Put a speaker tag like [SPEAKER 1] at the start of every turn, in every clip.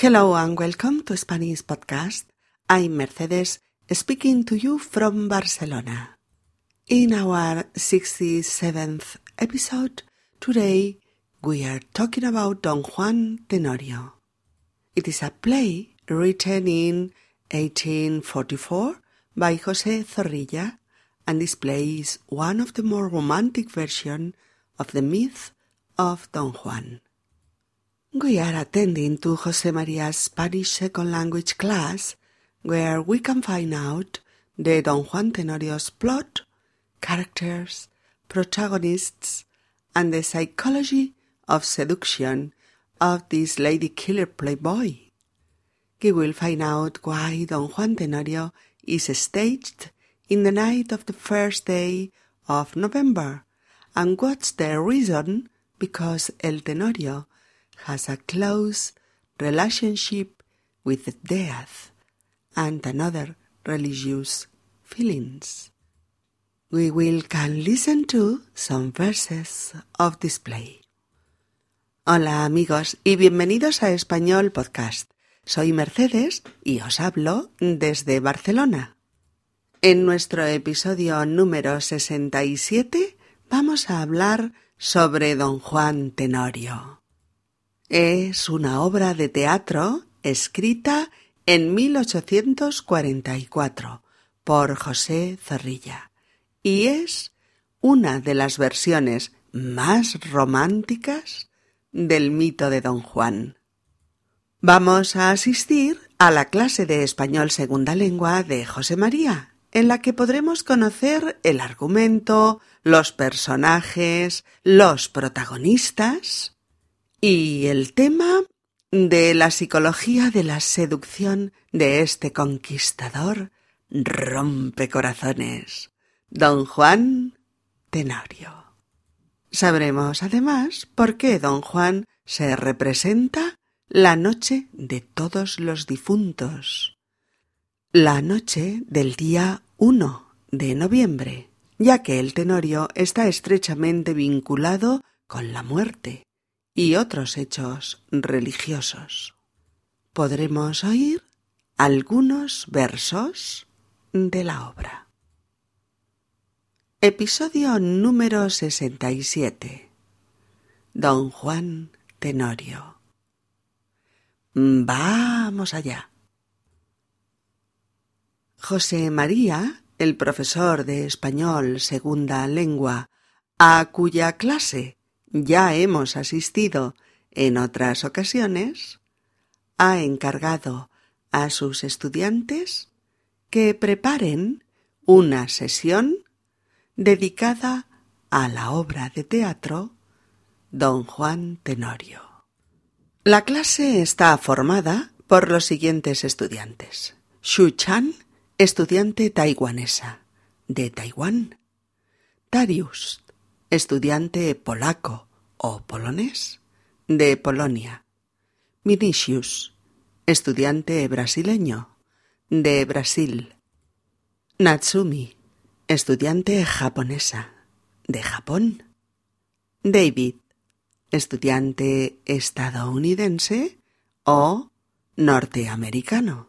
[SPEAKER 1] Hello and welcome to Spanish Podcast. I'm Mercedes speaking to you from Barcelona. In our 67th episode, today we are talking about Don Juan Tenorio. It is a play written in 1844 by José Zorrilla and displays one of the more romantic versions of the myth of Don Juan. We are attending to Jose Maria's Spanish second language class where we can find out the Don Juan Tenorio's plot, characters, protagonists, and the psychology of seduction of this lady killer playboy. We will find out why Don Juan Tenorio is staged in the night of the first day of November and what's the reason because El Tenorio has a close relationship with death and another religious feelings. We will can listen to some verses of this play. Hola amigos y bienvenidos a Español Podcast. Soy Mercedes y os hablo desde Barcelona. En nuestro episodio número 67 vamos a hablar sobre Don Juan Tenorio. Es una obra de teatro escrita en 1844 por José Zorrilla y es una de las versiones más románticas del mito de Don Juan. Vamos a asistir a la clase de español segunda lengua de José María, en la que podremos conocer el argumento, los personajes, los protagonistas y el tema de la psicología de la seducción de este conquistador rompe corazones, don Juan Tenorio. Sabremos además por qué don Juan se representa la noche de todos los difuntos, la noche del día 1 de noviembre, ya que el Tenorio está estrechamente vinculado con la muerte y otros hechos religiosos. Podremos oír algunos versos de la obra. Episodio número 67. Don Juan Tenorio. Vamos allá. José María, el profesor de español segunda lengua, a cuya clase ya hemos asistido en otras ocasiones, ha encargado a sus estudiantes que preparen una sesión dedicada a la obra de teatro Don Juan Tenorio. La clase está formada por los siguientes estudiantes. Xu Chan, estudiante taiwanesa de Taiwán. Darius, estudiante polaco o polonés de Polonia. Vinicius, estudiante brasileño de Brasil. Natsumi, estudiante japonesa de Japón. David, estudiante estadounidense o norteamericano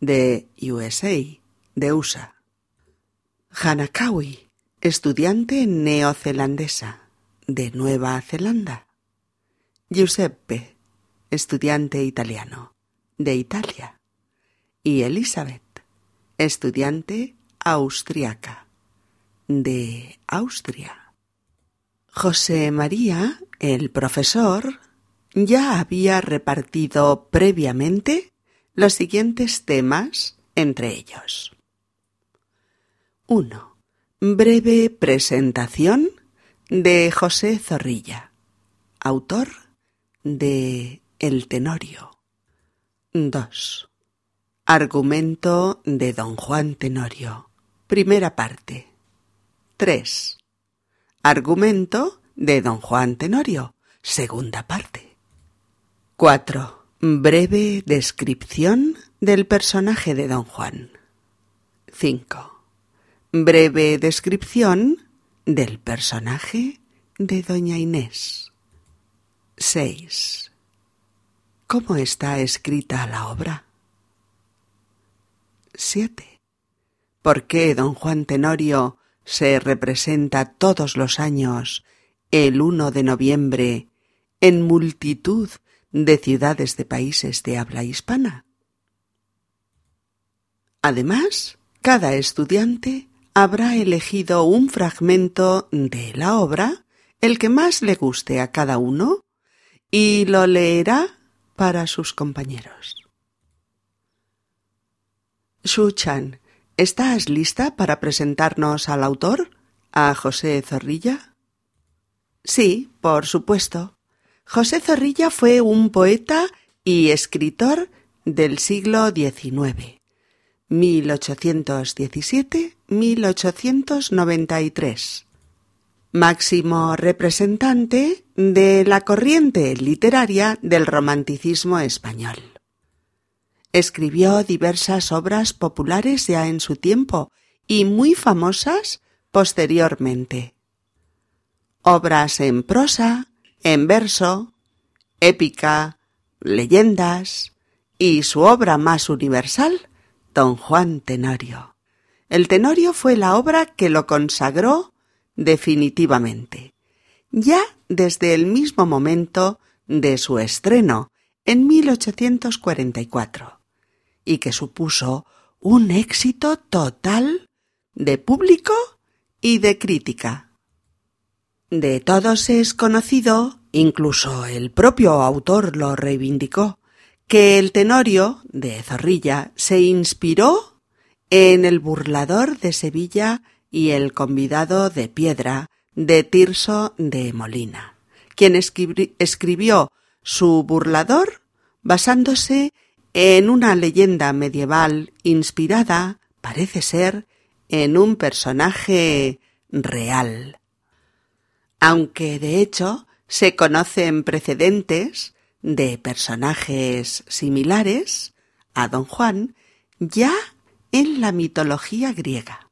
[SPEAKER 1] de USA, de USA. Hanakawi, estudiante neozelandesa de Nueva Zelanda. Giuseppe, estudiante italiano de Italia. Y Elizabeth, estudiante austriaca de Austria. José María, el profesor, ya había repartido previamente los siguientes temas entre ellos. 1 Breve presentación de José Zorrilla, autor de El Tenorio. 2. Argumento de Don Juan Tenorio. Primera parte. 3. Argumento de Don Juan Tenorio. Segunda parte. 4. Breve descripción del personaje de Don Juan. 5 Breve descripción del personaje de Doña Inés. 6. ¿Cómo está escrita la obra? 7. ¿Por qué don Juan Tenorio se representa todos los años el 1 de noviembre en multitud de ciudades de países de habla hispana? Además, cada estudiante habrá elegido un fragmento de la obra, el que más le guste a cada uno, y lo leerá para sus compañeros. Shu-chan, ¿estás lista para presentarnos al autor, a José Zorrilla? Sí, por supuesto. José Zorrilla fue un poeta y escritor del siglo XIX. 1817-1893. Máximo representante de la corriente literaria del romanticismo español. Escribió diversas obras populares ya en su tiempo y muy famosas posteriormente. Obras en prosa, en verso, épica, leyendas y su obra más universal, Don Juan Tenorio. El Tenorio fue la obra que lo consagró definitivamente, ya desde el mismo momento de su estreno en 1844, y que supuso un éxito total de público y de crítica. De todos es conocido, incluso el propio autor lo reivindicó, que el Tenorio de Zorrilla se inspiró en el burlador de Sevilla y el convidado de piedra de Tirso de Molina, quien escribió su burlador basándose en una leyenda medieval inspirada, parece ser, en un personaje real. Aunque de hecho se conocen precedentes de personajes similares a don Juan ya en la mitología griega.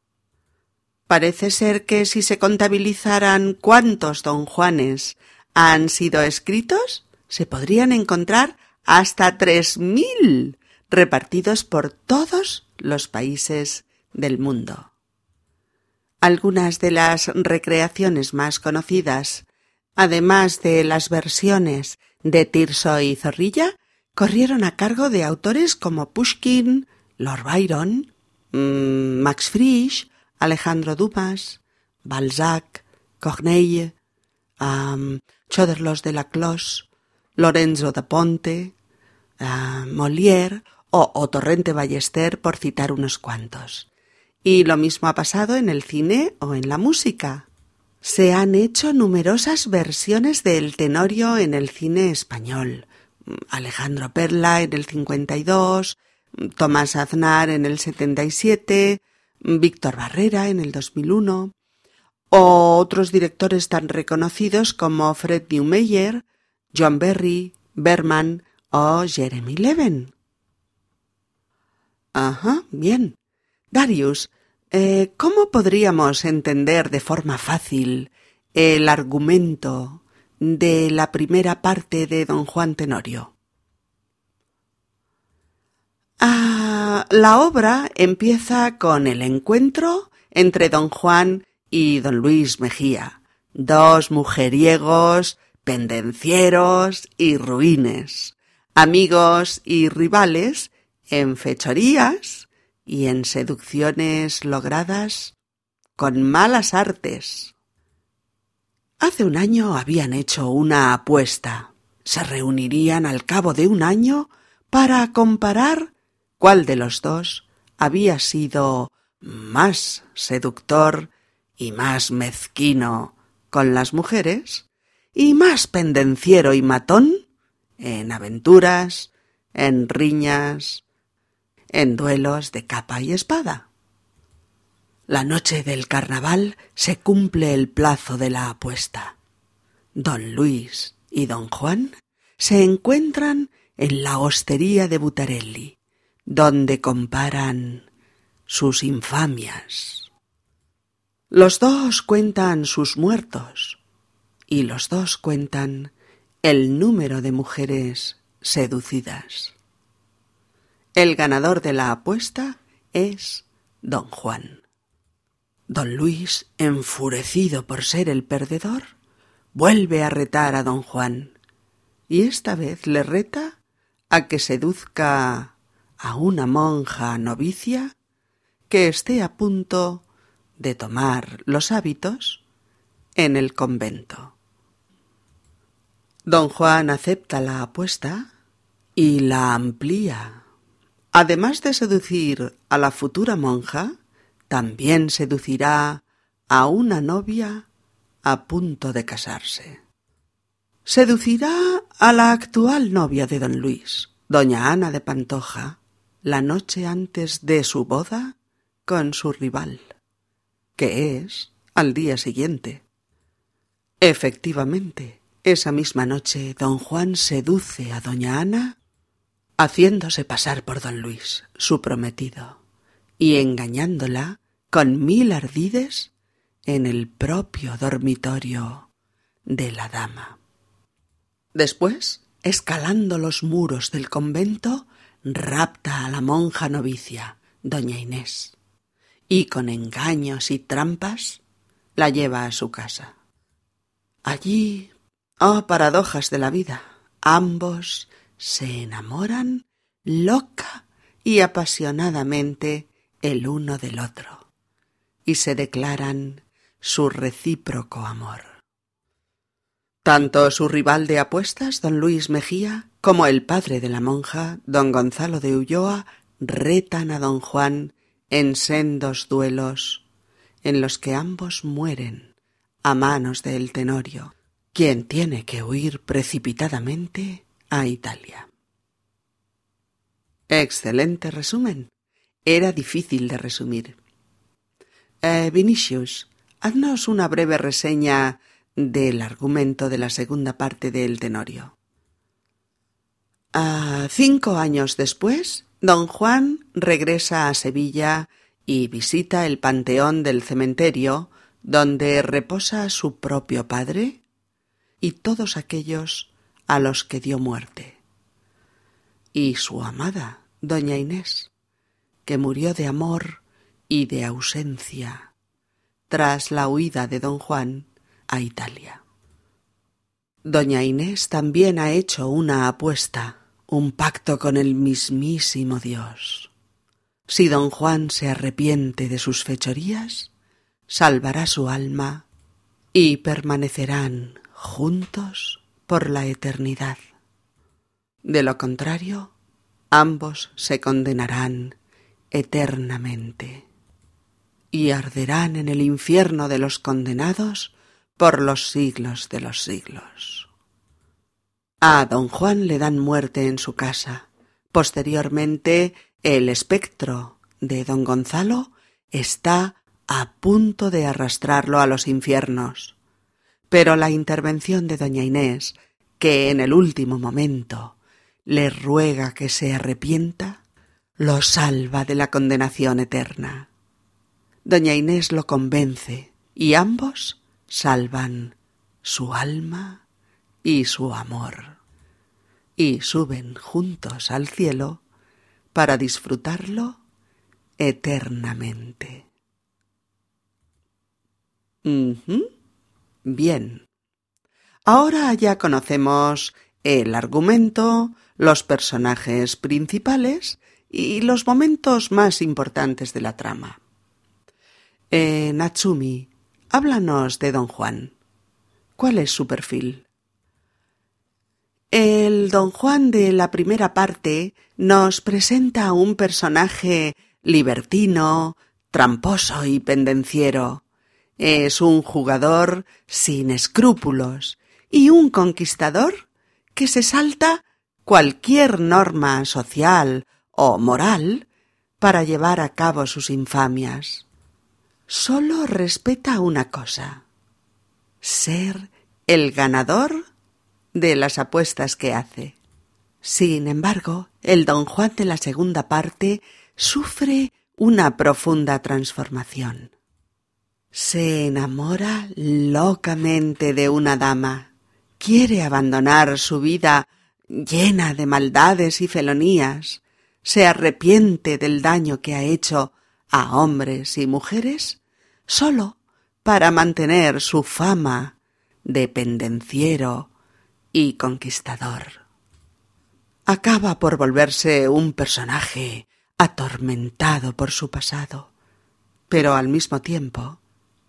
[SPEAKER 1] Parece ser que si se contabilizaran cuántos don Juanes han sido escritos, se podrían encontrar hasta tres mil repartidos por todos los países del mundo. Algunas de las recreaciones más conocidas, además de las versiones de Tirso y Zorrilla corrieron a cargo de autores como Pushkin, Lord Byron, mm, Max Frisch, Alejandro Dumas, Balzac, Corneille, Choderlos de la Clos, Lorenzo da Ponte, Molière o, o Torrente Ballester, por citar unos cuantos. Y lo mismo ha pasado en el cine o en la música. Se han hecho numerosas versiones del Tenorio en el cine español. Alejandro Perla en el 52, Tomás Aznar en el 77, Víctor Barrera en el 2001, o otros directores tan reconocidos como Fred Neumeyer, John Berry, Berman o Jeremy Leven. Ajá, bien. Darius, eh, ¿Cómo podríamos entender de forma fácil el argumento de la primera parte de don Juan Tenorio? Ah, la obra empieza con el encuentro entre don Juan y don Luis Mejía, dos mujeriegos, pendencieros y ruines, amigos y rivales en fechorías y en seducciones logradas con malas artes. Hace un año habían hecho una apuesta. Se reunirían al cabo de un año para comparar cuál de los dos había sido más seductor y más mezquino con las mujeres y más pendenciero y matón en aventuras, en riñas, en duelos de capa y espada. La noche del carnaval se cumple el plazo de la apuesta. Don Luis y don Juan se encuentran en la hostería de Butarelli, donde comparan sus infamias. Los dos cuentan sus muertos y los dos cuentan el número de mujeres seducidas. El ganador de la apuesta es don Juan. Don Luis, enfurecido por ser el perdedor, vuelve a retar a don Juan, y esta vez le reta a que seduzca a una monja novicia que esté a punto de tomar los hábitos en el convento. Don Juan acepta la apuesta y la amplía. Además de seducir a la futura monja, también seducirá a una novia a punto de casarse. Seducirá a la actual novia de don Luis, doña Ana de Pantoja, la noche antes de su boda con su rival, que es al día siguiente. Efectivamente, esa misma noche don Juan seduce a doña Ana haciéndose pasar por don Luis, su prometido, y engañándola con mil ardides en el propio dormitorio de la dama. Después, escalando los muros del convento, rapta a la monja novicia, doña Inés, y con engaños y trampas la lleva a su casa. Allí, oh paradojas de la vida, ambos se enamoran loca y apasionadamente el uno del otro, y se declaran su recíproco amor. Tanto su rival de apuestas, don Luis Mejía, como el padre de la monja, don Gonzalo de Ulloa, retan a don Juan en sendos duelos, en los que ambos mueren a manos del Tenorio, quien tiene que huir precipitadamente a Italia. Excelente resumen. Era difícil de resumir. Eh, Vinicius, haznos una breve reseña del argumento de la segunda parte del Tenorio. cinco años después, don Juan regresa a Sevilla y visita el panteón del cementerio donde reposa su propio padre y todos aquellos a los que dio muerte. Y su amada, doña Inés, que murió de amor y de ausencia tras la huida de don Juan a Italia. Doña Inés también ha hecho una apuesta, un pacto con el mismísimo Dios. Si don Juan se arrepiente de sus fechorías, salvará su alma y permanecerán juntos por la eternidad. De lo contrario, ambos se condenarán eternamente y arderán en el infierno de los condenados por los siglos de los siglos. A don Juan le dan muerte en su casa. Posteriormente, el espectro de don Gonzalo está a punto de arrastrarlo a los infiernos. Pero la intervención de doña Inés, que en el último momento le ruega que se arrepienta, lo salva de la condenación eterna. Doña Inés lo convence y ambos salvan su alma y su amor y suben juntos al cielo para disfrutarlo eternamente. Bien. Ahora ya conocemos el argumento, los personajes principales y los momentos más importantes de la trama. Eh, Natsumi, háblanos de don Juan. ¿Cuál es su perfil? El don Juan de la primera parte nos presenta a un personaje libertino, tramposo y pendenciero, es un jugador sin escrúpulos y un conquistador que se salta cualquier norma social o moral para llevar a cabo sus infamias. Solo respeta una cosa ser el ganador de las apuestas que hace. Sin embargo, el don Juan de la segunda parte sufre una profunda transformación se enamora locamente de una dama, quiere abandonar su vida llena de maldades y felonías, se arrepiente del daño que ha hecho a hombres y mujeres sólo para mantener su fama de pendenciero y conquistador. Acaba por volverse un personaje atormentado por su pasado, pero al mismo tiempo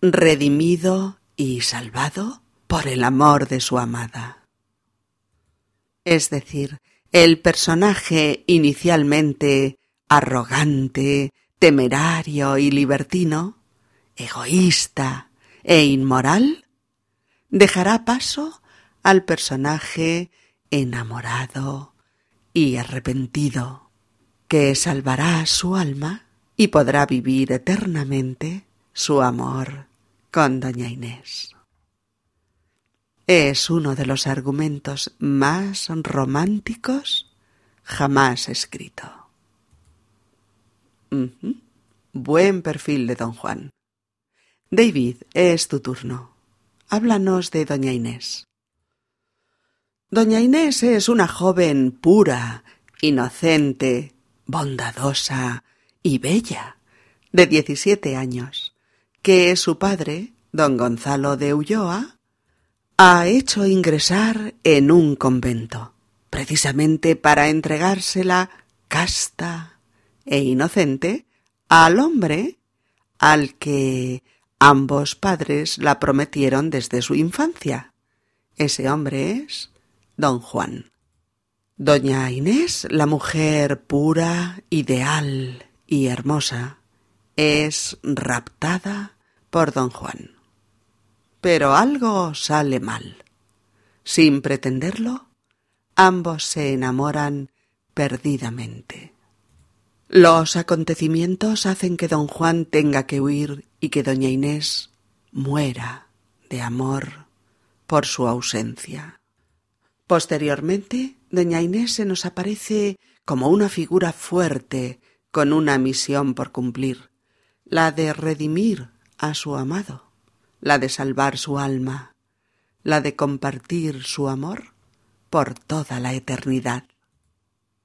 [SPEAKER 1] redimido y salvado por el amor de su amada. Es decir, el personaje inicialmente arrogante, temerario y libertino, egoísta e inmoral, dejará paso al personaje enamorado y arrepentido, que salvará su alma y podrá vivir eternamente su amor con doña Inés. Es uno de los argumentos más románticos jamás escrito. Buen perfil de don Juan. David, es tu turno. Háblanos de doña Inés. Doña Inés es una joven pura, inocente, bondadosa y bella, de diecisiete años, que su padre, don Gonzalo de Ulloa, ha hecho ingresar en un convento, precisamente para entregársela casta e inocente al hombre al que ambos padres la prometieron desde su infancia. Ese hombre es don Juan. Doña Inés, la mujer pura, ideal y hermosa, es raptada por don Juan. Pero algo sale mal. Sin pretenderlo, ambos se enamoran perdidamente. Los acontecimientos hacen que don Juan tenga que huir y que doña Inés muera de amor por su ausencia. Posteriormente, doña Inés se nos aparece como una figura fuerte con una misión por cumplir, la de redimir a su amado, la de salvar su alma, la de compartir su amor por toda la eternidad.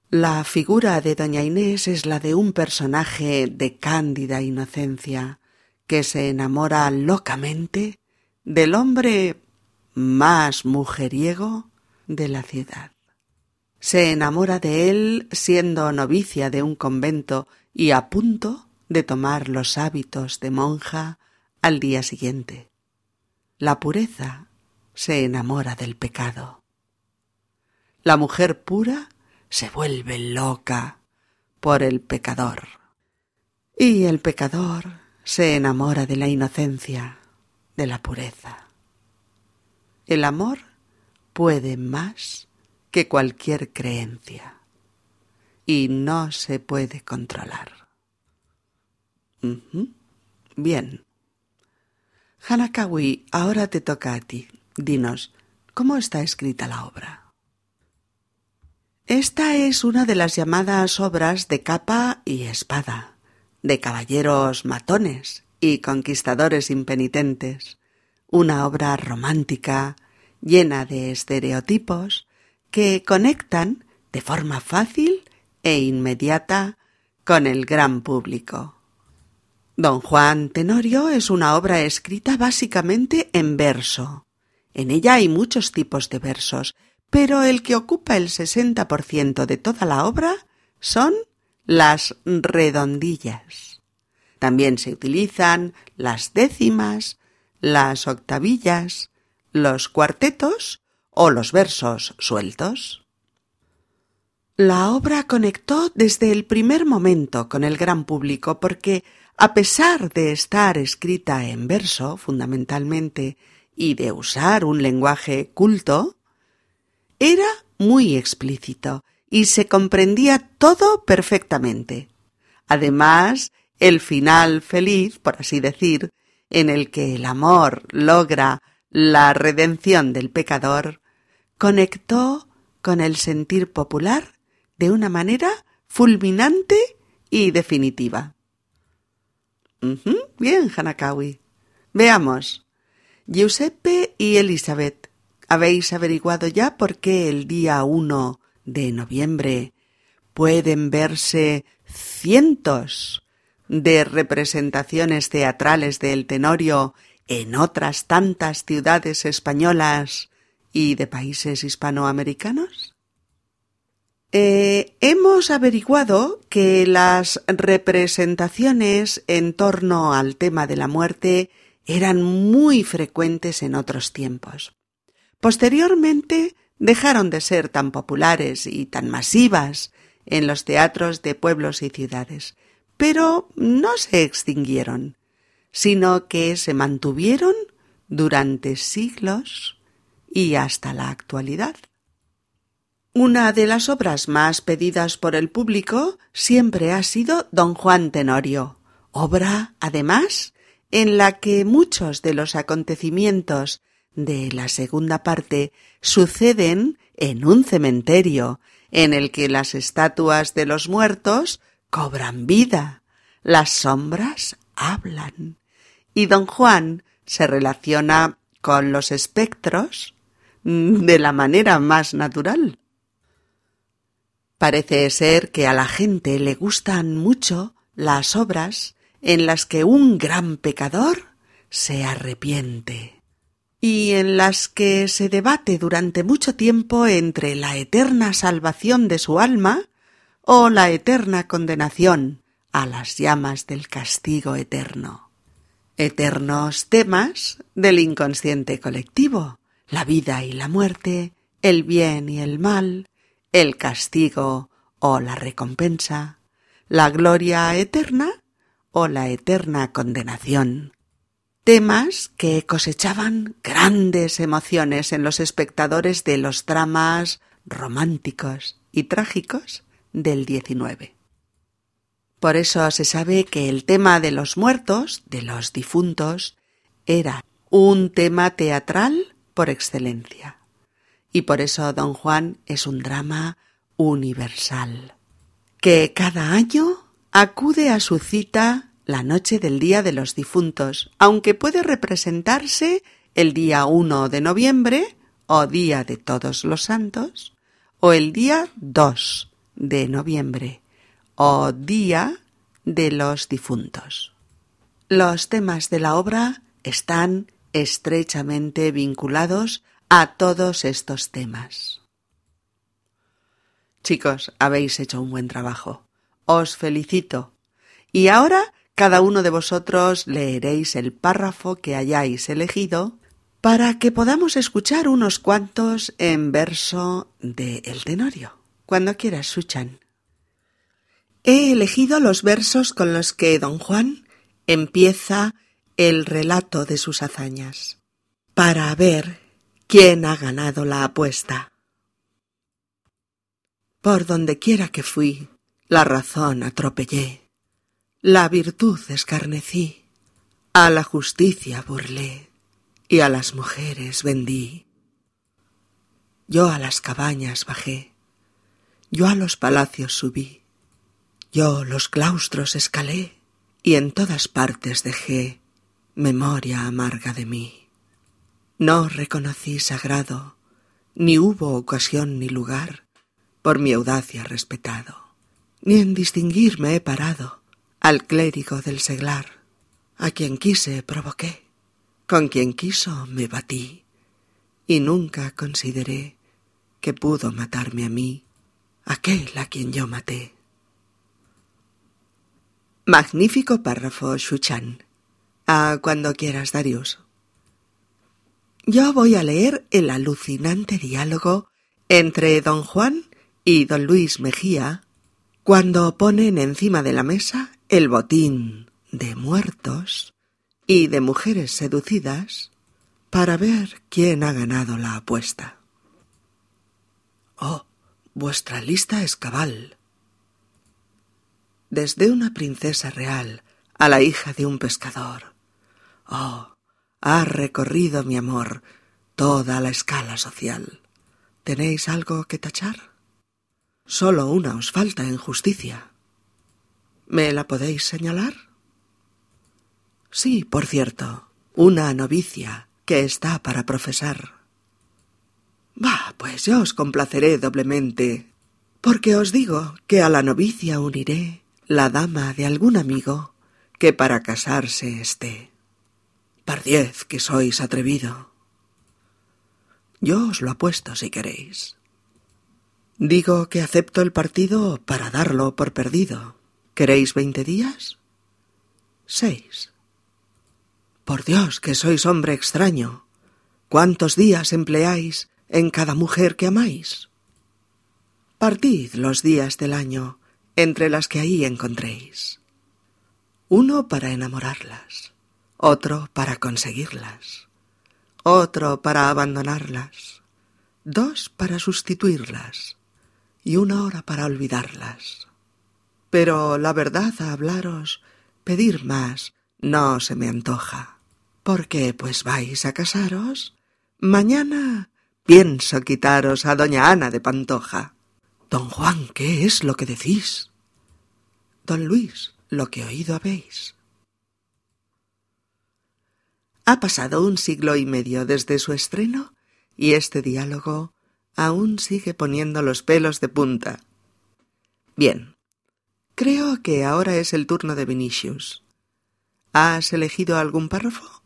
[SPEAKER 1] La figura de doña Inés es la de un personaje de cándida inocencia que se enamora locamente del hombre más mujeriego de la ciudad. Se enamora de él siendo novicia de un convento y a punto de tomar los hábitos de monja al día siguiente. La pureza se enamora del pecado. La mujer pura se vuelve loca por el pecador. Y el pecador se enamora de la inocencia, de la pureza. El amor puede más que cualquier creencia y no se puede controlar. Bien. Hanakawi, ahora te toca a ti. Dinos, ¿cómo está escrita la obra? Esta es una de las llamadas obras de capa y espada, de caballeros matones y conquistadores impenitentes, una obra romántica, llena de estereotipos que conectan de forma fácil e inmediata con el gran público. Don Juan Tenorio es una obra escrita básicamente en verso. En ella hay muchos tipos de versos, pero el que ocupa el sesenta por ciento de toda la obra son las redondillas. También se utilizan las décimas, las octavillas, los cuartetos o los versos sueltos. La obra conectó desde el primer momento con el gran público porque, a pesar de estar escrita en verso fundamentalmente y de usar un lenguaje culto, era muy explícito y se comprendía todo perfectamente. Además, el final feliz, por así decir, en el que el amor logra la redención del pecador, conectó con el sentir popular de una manera fulminante y definitiva. Bien, Hanakawi. Veamos. Giuseppe y Elizabeth, ¿habéis averiguado ya por qué el día uno de noviembre pueden verse cientos de representaciones teatrales del Tenorio en otras tantas ciudades españolas y de países hispanoamericanos? Eh, hemos averiguado que las representaciones en torno al tema de la muerte eran muy frecuentes en otros tiempos. Posteriormente dejaron de ser tan populares y tan masivas en los teatros de pueblos y ciudades, pero no se extinguieron, sino que se mantuvieron durante siglos y hasta la actualidad. Una de las obras más pedidas por el público siempre ha sido Don Juan Tenorio, obra, además, en la que muchos de los acontecimientos de la segunda parte suceden en un cementerio en el que las estatuas de los muertos cobran vida, las sombras hablan, y don Juan se relaciona con los espectros de la manera más natural. Parece ser que a la gente le gustan mucho las obras en las que un gran pecador se arrepiente y en las que se debate durante mucho tiempo entre la eterna salvación de su alma o la eterna condenación a las llamas del castigo eterno. Eternos temas del inconsciente colectivo, la vida y la muerte, el bien y el mal, el castigo o la recompensa, la gloria eterna o la eterna condenación, temas que cosechaban grandes emociones en los espectadores de los dramas románticos y trágicos del XIX. Por eso se sabe que el tema de los muertos, de los difuntos, era un tema teatral por excelencia. Y por eso Don Juan es un drama universal, que cada año acude a su cita la noche del Día de los Difuntos, aunque puede representarse el día 1 de noviembre o Día de Todos los Santos, o el día 2 de noviembre o Día de los Difuntos. Los temas de la obra están estrechamente vinculados a todos estos temas. Chicos, habéis hecho un buen trabajo. Os felicito. Y ahora cada uno de vosotros leeréis el párrafo que hayáis elegido para que podamos escuchar unos cuantos en verso de El Tenorio. Cuando quieras, Suchan. He elegido los versos con los que don Juan empieza el relato de sus hazañas, para ver quién ha ganado la apuesta. Por donde quiera que fui, la razón atropellé la virtud escarnecí, a la justicia burlé y a las mujeres vendí. Yo a las cabañas bajé, yo a los palacios subí, yo los claustros escalé y en todas partes dejé memoria amarga de mí. No reconocí sagrado, ni hubo ocasión ni lugar por mi audacia respetado, ni en distinguirme he parado, al clérigo del seglar, a quien quise provoqué, con quien quiso me batí, y nunca consideré que pudo matarme a mí aquel a quien yo maté. Magnífico párrafo, Shuchan. A cuando quieras, Darius. Yo voy a leer el alucinante diálogo entre don Juan y don Luis Mejía cuando ponen encima de la mesa el botín de muertos y de mujeres seducidas para ver quién ha ganado la apuesta. Oh, vuestra lista es cabal. Desde una princesa real a la hija de un pescador. Oh, ha recorrido mi amor toda la escala social. ¿Tenéis algo que tachar? Solo una os falta en justicia. ¿Me la podéis señalar? Sí, por cierto, una novicia que está para profesar. Va, pues yo os complaceré doblemente Porque os digo que a la novicia uniré la dama de algún amigo que para casarse esté. Pardiez que sois atrevido. Yo os lo apuesto si queréis. Digo que acepto el partido para darlo por perdido. ¿Queréis veinte días? Seis. Por Dios, que sois hombre extraño. ¿Cuántos días empleáis en cada mujer que amáis? Partid los días del año entre las que ahí encontréis. Uno para enamorarlas, otro para conseguirlas, otro para abandonarlas, dos para sustituirlas y una hora para olvidarlas. Pero la verdad a hablaros, pedir más, no se me antoja. Porque pues vais a casaros, mañana pienso quitaros a doña Ana de Pantoja. Don Juan, ¿qué es lo que decís? Don Luis, lo que oído habéis. Ha pasado un siglo y medio desde su estreno y este diálogo aún sigue poniendo los pelos de punta. Bien, creo que ahora es el turno de Vinicius. ¿Has elegido algún párrafo?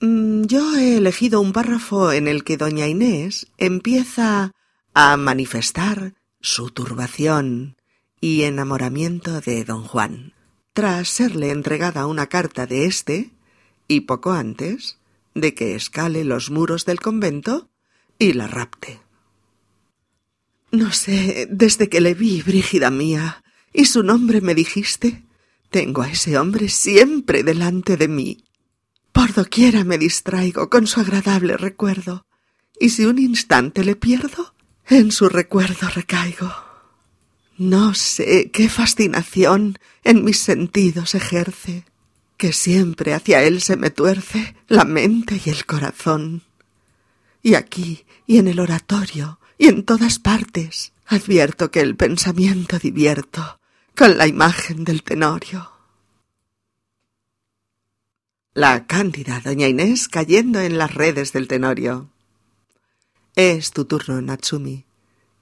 [SPEAKER 1] Mm, yo he elegido un párrafo en el que doña Inés empieza a manifestar su turbación y enamoramiento de don Juan, tras serle entregada una carta de éste, y poco antes de que escale los muros del convento y la rapte. No sé, desde que le vi, Brígida mía, y su nombre me dijiste, tengo a ese hombre siempre delante de mí. Por doquiera me distraigo con su agradable recuerdo, y si un instante le pierdo, en su recuerdo recaigo. No sé qué fascinación en mis sentidos ejerce, que siempre hacia él se me tuerce la mente y el corazón. Y aquí, y en el oratorio, y en todas partes, advierto que el pensamiento divierto con la imagen del tenorio. La cándida doña Inés cayendo en las redes del tenorio. Es tu turno, Natsumi.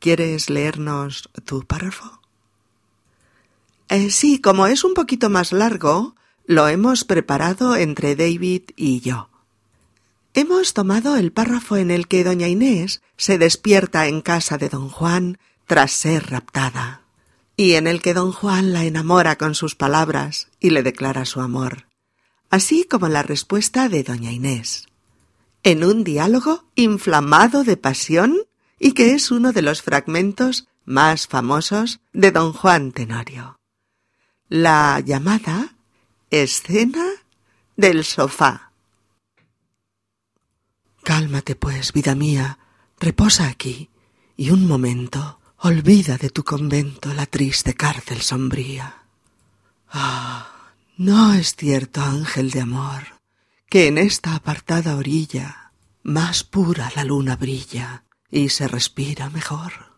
[SPEAKER 1] ¿Quieres leernos tu párrafo? Eh, sí, como es un poquito más largo, lo hemos preparado entre David y yo. Hemos tomado el párrafo en el que doña Inés se despierta en casa de don Juan tras ser raptada, y en el que don Juan la enamora con sus palabras y le declara su amor, así como la respuesta de doña Inés, en un diálogo inflamado de pasión y que es uno de los fragmentos más famosos de don Juan Tenorio. La llamada escena del sofá. Cálmate, pues, vida mía, reposa aquí, y un momento olvida de tu convento la triste cárcel sombría. Ah, no es cierto, ángel de amor, que en esta apartada orilla más pura la luna brilla y se respira mejor.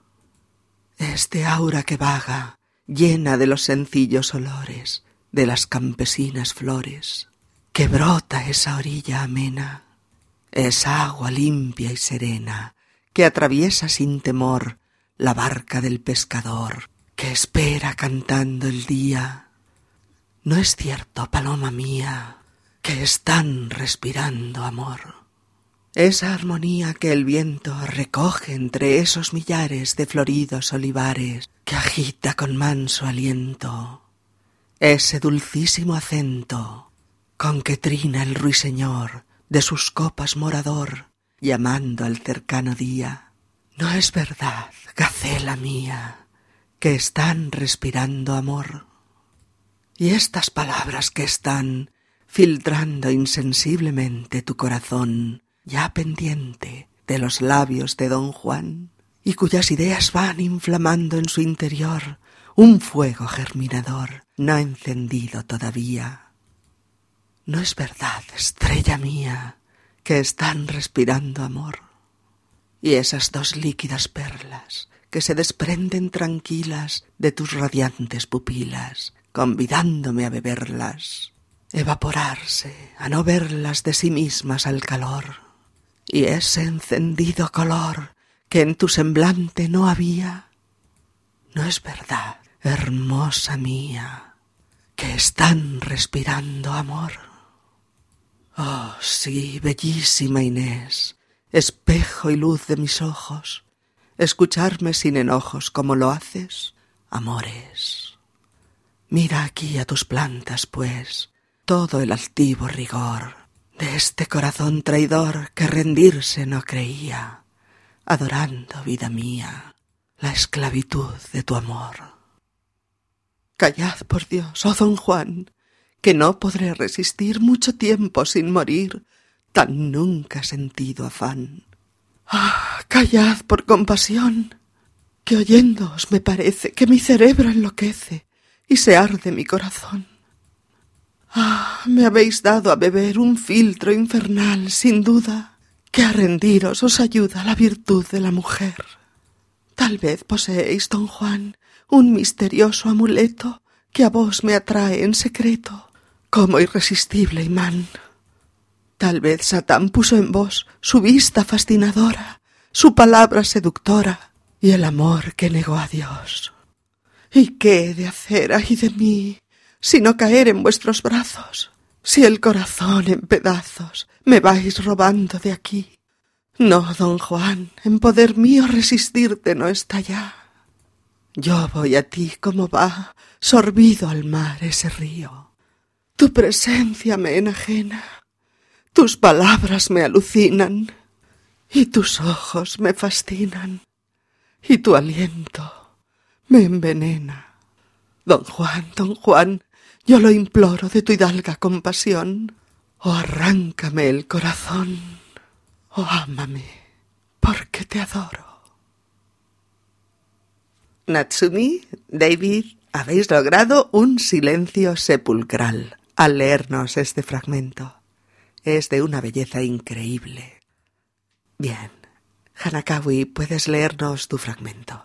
[SPEAKER 1] Este aura que vaga, llena de los sencillos olores de las campesinas flores, que brota esa orilla amena, esa agua limpia y serena que atraviesa sin temor la barca del pescador que espera cantando el día. No es cierto, paloma mía, que están respirando amor. Esa armonía que el viento recoge entre esos millares de floridos olivares que agita con manso aliento. Ese dulcísimo acento con que trina el ruiseñor de sus copas morador, llamando al cercano día. No es verdad, gacela mía, que están respirando amor. Y estas palabras que están filtrando insensiblemente tu corazón, ya pendiente de los labios de don Juan, y cuyas ideas van inflamando en su interior un fuego germinador no encendido todavía no es verdad, estrella mía, que están respirando amor. Y esas dos líquidas perlas que se desprenden tranquilas de tus radiantes pupilas, convidándome a beberlas, evaporarse, a no verlas de sí mismas al calor. Y ese encendido color que en tu semblante no había, No es verdad, hermosa mía, que están respirando amor. Oh, sí, bellísima Inés, espejo y luz de mis ojos, escucharme sin enojos como lo haces, amores. Mira aquí a tus plantas, pues, todo el altivo rigor de este corazón traidor que rendirse no creía, adorando, vida mía, la esclavitud de tu amor. Callad, por Dios, oh don Juan, que no podré resistir mucho tiempo sin morir tan nunca sentido afán. Ah, callad por compasión, que oyéndoos me parece que mi cerebro enloquece y se arde mi corazón. Ah, me habéis dado a beber un filtro infernal, sin duda, que a rendiros os ayuda la virtud de la mujer. Tal vez poseéis, don Juan, un misterioso amuleto que a vos me atrae en secreto, como irresistible imán. Tal vez Satán puso en vos su vista fascinadora, su palabra seductora y el amor que negó a Dios. ¿Y qué he de hacer, ay de mí, sino caer en vuestros brazos? Si el corazón en pedazos me vais robando de aquí. No, don Juan, en poder mío resistirte no está ya. Yo voy a ti como va, sorbido al mar ese río. Tu presencia me enajena, tus palabras me alucinan, y tus ojos me fascinan, y tu aliento me envenena. Don Juan, don Juan, yo lo imploro de tu hidalga compasión. Oh, arráncame el corazón, oh, ámame, porque te adoro. Natsumi, David, habéis logrado un silencio sepulcral al leernos este fragmento. Es de una belleza increíble. Bien, Hanakawi, puedes leernos tu fragmento.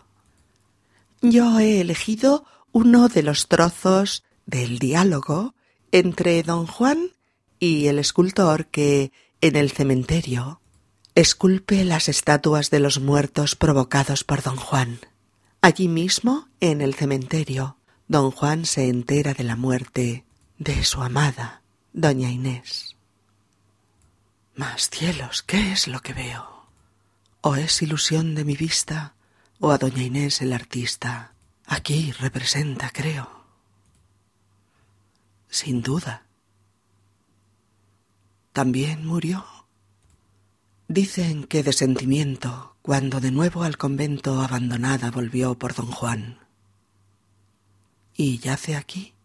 [SPEAKER 1] Yo he elegido uno de los trozos del diálogo entre don Juan y el escultor que, en el cementerio, esculpe las estatuas de los muertos provocados por don Juan. Allí mismo, en el cementerio, don Juan se entera de la muerte de su amada, doña Inés. Mas cielos, ¿qué es lo que veo? ¿O es ilusión de mi vista? o a doña Inés el artista. Aquí representa, creo. Sin duda. También murió. Dicen que de sentimiento, cuando de nuevo al convento abandonada volvió por don Juan. ¿Y yace aquí?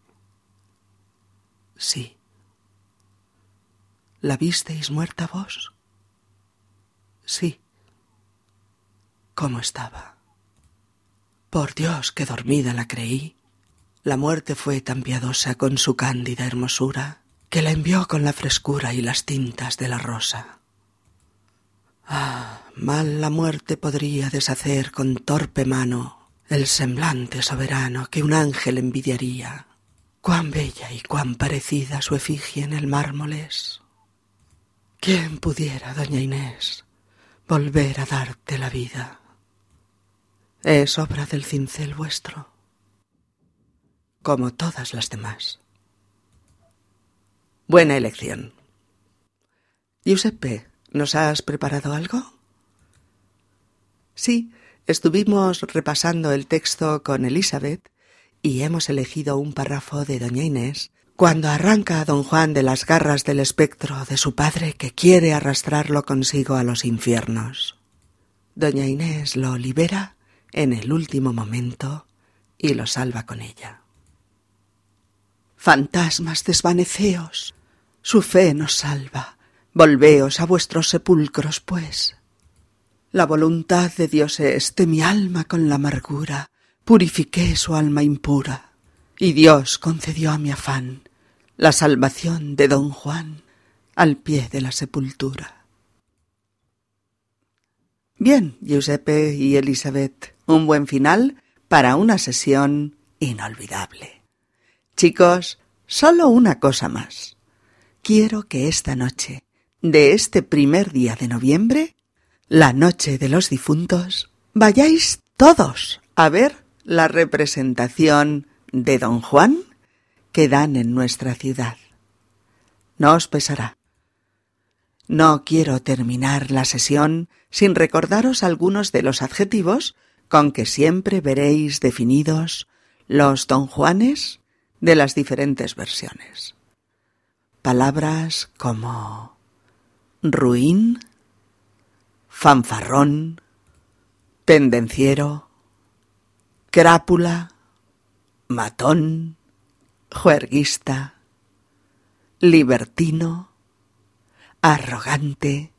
[SPEAKER 1] Sí. ¿La visteis muerta vos? Sí. ¿Cómo estaba? Por Dios que dormida la creí. La muerte fue tan piadosa con su cándida hermosura que la envió con la frescura y las tintas de la rosa. Ah, mal la muerte podría deshacer con torpe mano el semblante soberano que un ángel envidiaría. Cuán bella y cuán parecida su efigie en el mármol es. ¿Quién pudiera, doña Inés, volver a darte la vida? Es obra del cincel vuestro, como todas las demás. Buena elección. Giuseppe, ¿nos has preparado algo? Sí, estuvimos repasando el texto con Elizabeth y hemos elegido un párrafo de Doña Inés cuando arranca a don Juan de las garras del espectro de su padre que quiere arrastrarlo consigo a los infiernos. Doña Inés lo libera en el último momento y lo salva con ella. Fantasmas, desvaneceos, su fe nos salva, volveos a vuestros sepulcros, pues. La voluntad de Dios es de mi alma con la amargura, purifiqué su alma impura, y Dios concedió a mi afán la salvación de don Juan al pie de la sepultura. Bien, Giuseppe y Elizabeth, un buen final para una sesión inolvidable. Chicos, solo una cosa más. Quiero que esta noche, de este primer día de noviembre, la noche de los difuntos, vayáis todos a ver la representación de Don Juan que dan en nuestra ciudad. No os pesará. No quiero terminar la sesión sin recordaros algunos de los adjetivos con que siempre veréis definidos los don Juanes de las diferentes versiones. Palabras como ruin, fanfarrón, tendenciero, crápula, matón, juerguista, libertino, arrogante,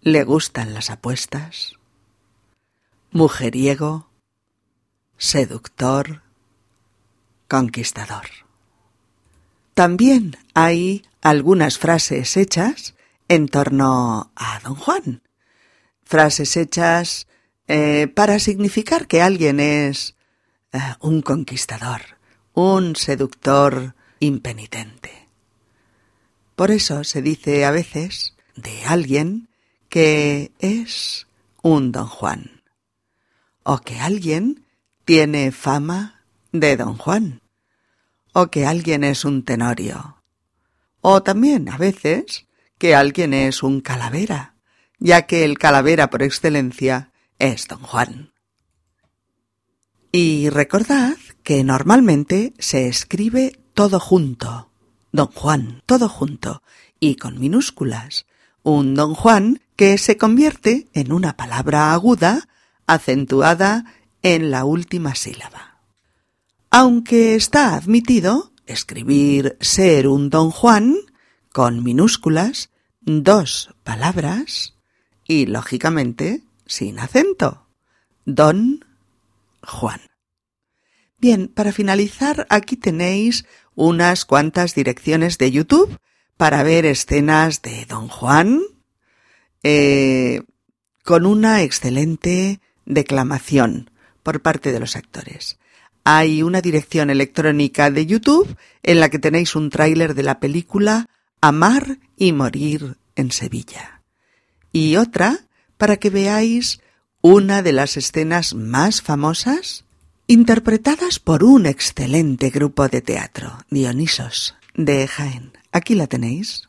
[SPEAKER 1] le gustan las apuestas, mujeriego, seductor, conquistador. También hay algunas frases hechas en torno a don Juan. Frases hechas eh, para significar que alguien es eh, un conquistador, un seductor impenitente. Por eso se dice a veces de alguien que es un don Juan, o que alguien tiene fama de don Juan, o que alguien es un tenorio, o también a veces que alguien es un calavera, ya que el calavera por excelencia es don Juan. Y recordad que normalmente se escribe todo junto, don Juan, todo junto, y con minúsculas, un don Juan que se convierte en una palabra aguda, acentuada en la última sílaba. Aunque está admitido escribir ser un don Juan con minúsculas, dos palabras y, lógicamente, sin acento. Don Juan. Bien, para finalizar, aquí tenéis unas cuantas direcciones de YouTube para ver escenas de Don Juan eh, con una excelente declamación por parte de los actores. Hay una dirección electrónica de YouTube en la que tenéis un tráiler de la película Amar y Morir en Sevilla. Y otra para que veáis una de las escenas más famosas interpretadas por un excelente grupo de teatro, Dionisos, de Jaén. Aquí la tenéis.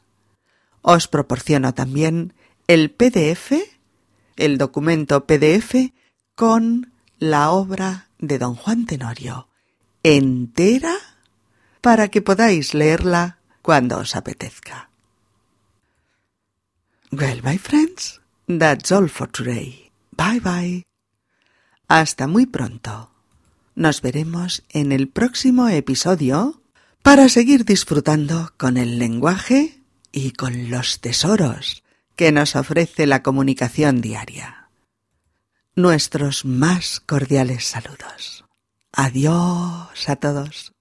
[SPEAKER 1] Os proporciono también el PDF, el documento PDF con la obra de don Juan Tenorio entera para que podáis leerla cuando os apetezca. Well, my friends, that's all for today. Bye bye. Hasta muy pronto. Nos veremos en el próximo episodio para seguir disfrutando con el lenguaje y con los tesoros que nos ofrece la comunicación diaria. Nuestros más cordiales saludos. Adiós a todos.